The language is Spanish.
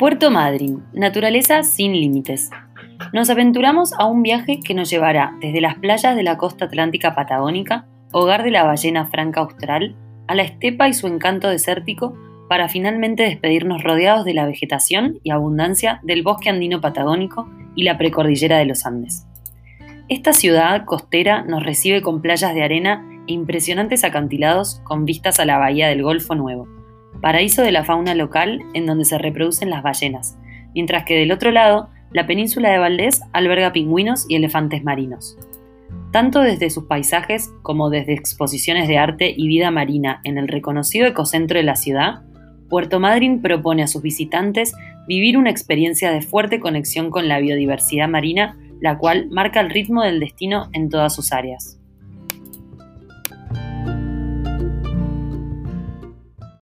Puerto Madryn, naturaleza sin límites. Nos aventuramos a un viaje que nos llevará desde las playas de la costa atlántica patagónica, hogar de la ballena franca austral, a la estepa y su encanto desértico, para finalmente despedirnos rodeados de la vegetación y abundancia del bosque andino patagónico y la precordillera de los Andes. Esta ciudad costera nos recibe con playas de arena e impresionantes acantilados con vistas a la bahía del Golfo Nuevo, paraíso de la fauna local en donde se reproducen las ballenas, mientras que del otro lado, la península de Valdés alberga pingüinos y elefantes marinos. Tanto desde sus paisajes como desde exposiciones de arte y vida marina en el reconocido ecocentro de la ciudad, Puerto Madryn propone a sus visitantes vivir una experiencia de fuerte conexión con la biodiversidad marina la cual marca el ritmo del destino en todas sus áreas.